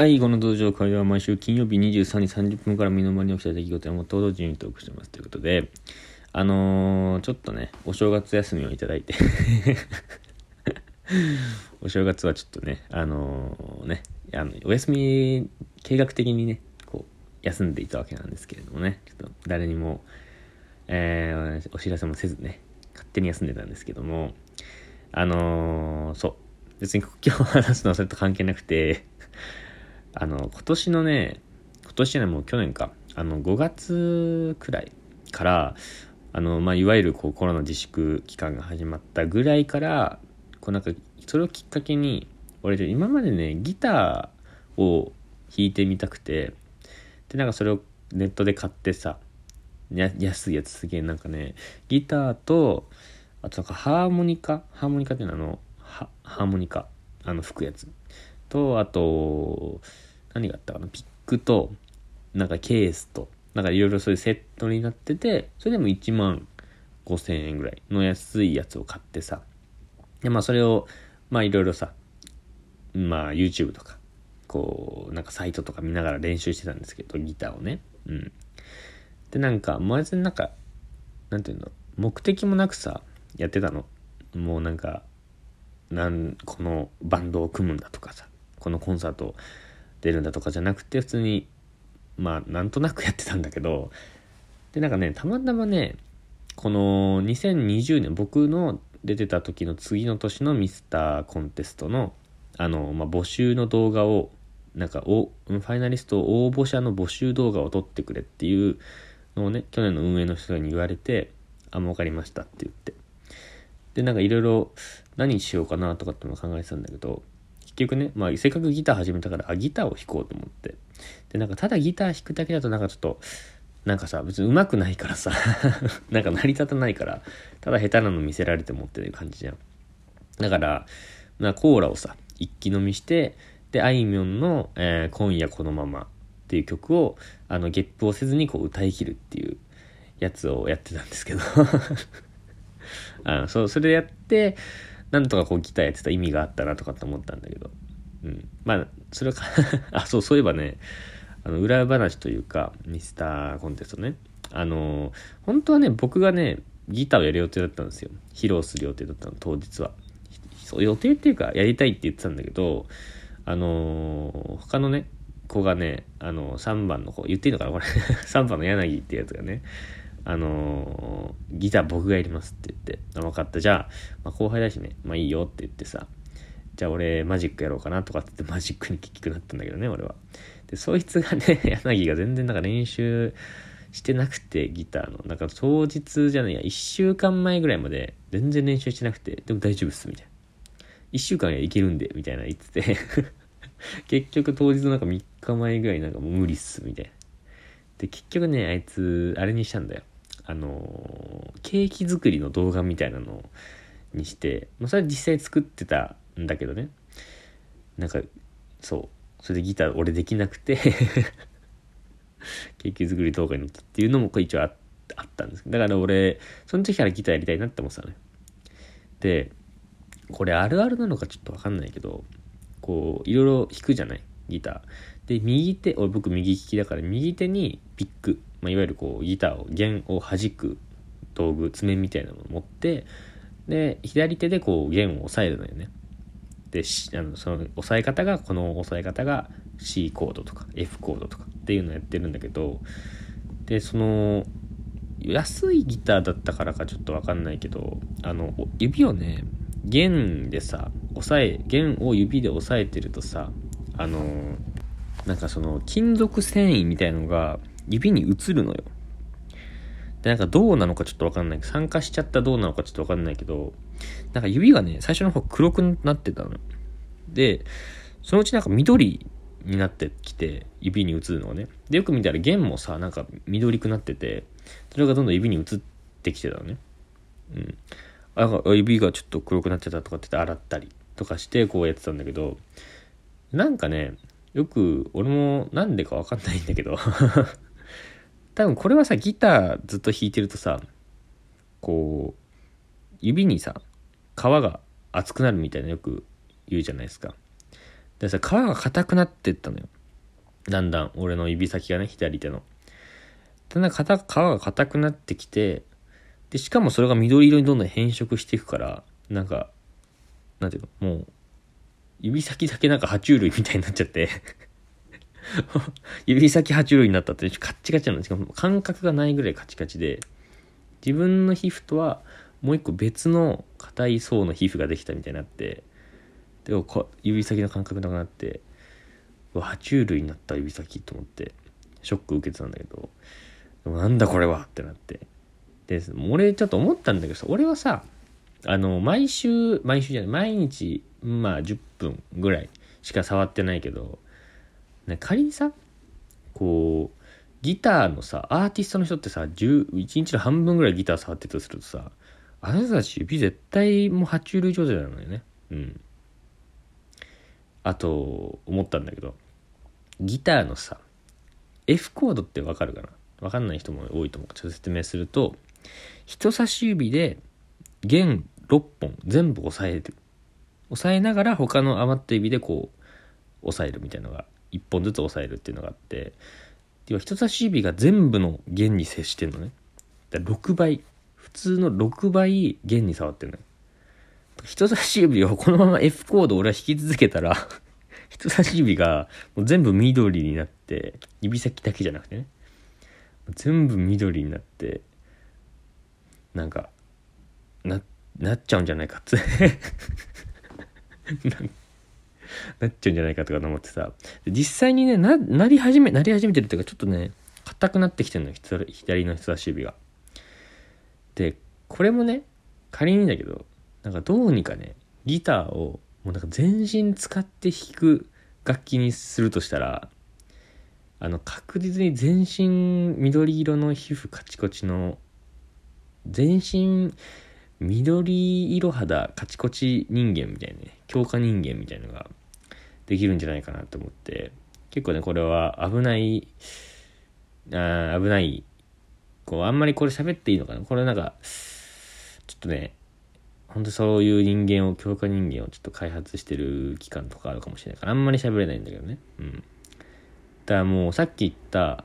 はい、この道場会話は毎週金曜日23時30分から身の回りに起きた出来事やもっと同時にトークしてますということで、あのー、ちょっとね、お正月休みをいただいて お正月はちょっとね、あのー、ね、あのお休み計画的にね、こう、休んでいたわけなんですけれどもね、ちょっと誰にも、えー、お知らせもせずね、勝手に休んでたんですけども、あのー、そう、別に今日話すのはそれと関係なくて、あの、今年のね、今年じゃないもう去年か、あの、5月くらいから、あの、まあ、いわゆるこうコロナ自粛期間が始まったぐらいから、こうなんか、それをきっかけに、俺今までね、ギターを弾いてみたくて、で、なんかそれをネットで買ってさ、や安いやつすげえなんかね、ギターと、あとなんかハーモニカ？ハーモニカっていうのはあの、ハーモニカ、あの吹くやつ。と、あと、何があったかな、ピックと、なんかケースと、なんかいろいろそういうセットになってて、それでも1万5千円ぐらいの安いやつを買ってさ、で、まあそれを、まあいろいろさ、まあ YouTube とか、こう、なんかサイトとか見ながら練習してたんですけど、ギターをね。うん。で、なんか、もう別になんか、なんていうの、目的もなくさ、やってたの。もうなんか、なん、このバンドを組むんだとかさ、このコンサートを出るんだとかじゃなくて普通にまあなんとなくやってたんだけどでなんかねたまたまねこの2020年僕の出てた時の次の年のミスターコンテストのあの、まあ、募集の動画をなんかおファイナリスト応募者の募集動画を撮ってくれっていうのをね去年の運営の人に言われてあもう分かりましたって言って。でなんかいろいろ何しようかなとかってのを考えてたんだけど局ね、まあ、せっかくギター始めたから、あ、ギターを弾こうと思って。で、なんか、ただギター弾くだけだと、なんかちょっと、なんかさ、別に上手くないからさ なんか成り立たないから、ただ下手なの見せられてもっていう感じじゃん。だから、まあ、コーラをさ、一気飲みして、で、あいみょんの、えー、今夜このままっていう曲を、あの、ゲップをせずにこう歌い切るっていうやつをやってたんですけど あそう、それでやって、なんとかこうギターやってた意味があったなとかって思ったんだけど。うん。まあ、それか あ、そう、そういえばね、あの、裏話というか、ミスターコンテストね。あの、本当はね、僕がね、ギターをやる予定だったんですよ。披露する予定だったの、当日は。そう、予定っていうか、やりたいって言ってたんだけど、あの他のね、子がね、あの、3番の子、言っていいのかなこれ 3番の柳ってやつがね、あのー、ギター僕がやりますって言って、あ、分かった。じゃあ、まあ、後輩だしね、まあいいよって言ってさ、じゃあ俺マジックやろうかなとかって言ってマジックに結局なったんだけどね、俺は。で、そいつがね、柳が全然なんか練習してなくて、ギターの。なんか当日じゃないや、1週間前ぐらいまで全然練習してなくて、でも大丈夫っす、みたいな。1週間はいけるんで、みたいな言ってて 結局当日のなんか3日前ぐらいなんかもう無理っす、みたいな。で、結局ね、あいつ、あれにしたんだよ。あのケーキ作りの動画みたいなのにして、まあ、それは実際作ってたんだけどね。なんかそう。それでギター俺できなくて ケーキ作り動画に乗ったっていうのも一応あったんですだから俺その時からギターやりたいなって思ってたのよ。でこれあるあるなのかちょっとわかんないけどこういろいろ弾くじゃない？ギター。で右手俺僕右利きだから右手にピック。まあ、いわゆるこうギターを弦を弾く道具爪みたいなのを持ってで左手でこう弦を押さえるのよね。であのその押さえ方がこの押さえ方が C コードとか F コードとかっていうのをやってるんだけどでその安いギターだったからかちょっとわかんないけどあの指をね弦でさ押さえ弦を指で押さえてるとさあのなんかその金属繊維みたいのが指に映るのよ。で、なんかどうなのかちょっとわかんない。参加しちゃったどうなのかちょっとわかんないけど、なんか指がね、最初の方黒くなってたの。で、そのうちなんか緑になってきて、指に映るのがね。で、よく見たら弦もさ、なんか緑くなってて、それがどんどん指に映ってきてたのね。うん。あ、指がちょっと黒くなってたとかって洗ったりとかしてこうやってたんだけど、なんかね、よく俺もなんでかわかんないんだけど多分これはさギターずっと弾いてるとさこう指にさ皮が熱くなるみたいなよく言うじゃないですか。でさ皮が硬くなってったのよ。だんだん俺の指先がね左手の。だんだん皮が硬くなってきてでしかもそれが緑色にどんどん変色していくからなんかなんていうのもう指先だけなんか爬虫類みたいになっちゃって。指先爬虫類になったってカッチカチなんですけど感覚がないぐらいカチカチで。自分の皮膚とはもう一個別の硬い層の皮膚ができたみたいになって。でこ指先の感覚なくなって。爬虫類になった指先と思って。ショック受けてたんだけど。なんだこれはってなって。で俺ちょっと思ったんだけど俺はさあの毎週毎週じゃない毎日まあ10分ぐらいしか触ってないけど、ね、仮にさこうギターのさアーティストの人ってさ1日の半分ぐらいギター触ってたとするとさあなたたち指絶対もう爬虫類状態なのよね。うん。あと思ったんだけどギターのさ F コードってわかるかな？わかんない人も多いと思う。ちょっと説明すると人差し指で弦6本全部押さえる。押さえながら他の余った指でこう押さえるみたいなのが1本ずつ押さえるっていうのがあって要は人差し指が全部の弦に接してんのね。だ6倍。普通の6倍弦に触ってんのよ。人差し指をこのまま F コード俺は弾き続けたら 人差し指がもう全部緑になって指先だけじゃなくてね。全部緑になってなんかななっちゃうんじゃないかって。な なっちゃうんじゃないかとか思ってさ。実際にねななり始めなり始めてるっていうかちょっとね硬くなってきてるの左の人差し指が。でこれもね仮にだけどなんかどうにかねギターをもうなんか全身使って弾く楽器にするとしたらあの確実に全身緑色の皮膚カチコチの全身緑色肌カチコチ人間みたいなね強化人間みたいなのができるんじゃないかなと思って結構ねこれは危ないあ危ないこうあんまりこれ喋っていいのかな？これなんかちょっとね本当そういう人間を強化人間をちょっと開発してる機関とかあるかもしれないからあんまり喋れないんだけどね。うん。だからもうさっき言った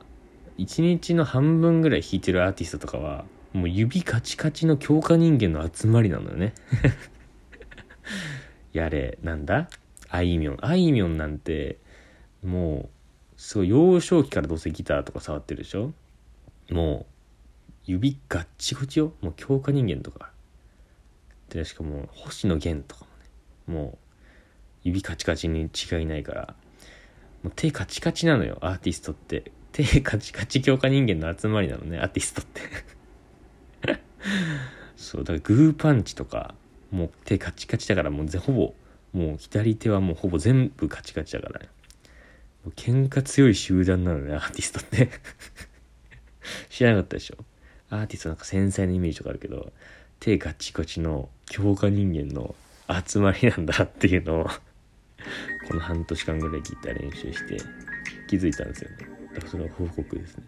1日の半分ぐらい弾いてるアーティストとかはもう指カチカチの強化人間の集まりなのよね。やれなんだ？あいみょん。あいみょんなんてもうすごい幼少期からどうせギターとか触ってるでしょ？もう指ガッチゴチよ。もう強化人間とか。でしかも星野源とかもね。もう指カチカチに違いないから。もう手カチカチなのよ。アーティストって。手カチカチ強化人間の集まりなのね。アーティストって。そうだからグーパンチとかもう手カチカチだからもうほぼもう左手はもうほぼ全部カチカチだからね。喧嘩強い集団なのねアーティストって。知らなかったでしょ？アーティストなんか繊細なイメージとかあるけど手ガチガチの強化人間の集まりなんだっていうのをこの半年間ぐらいギター練習して気づいたんですよね。だからそれは報告ですね。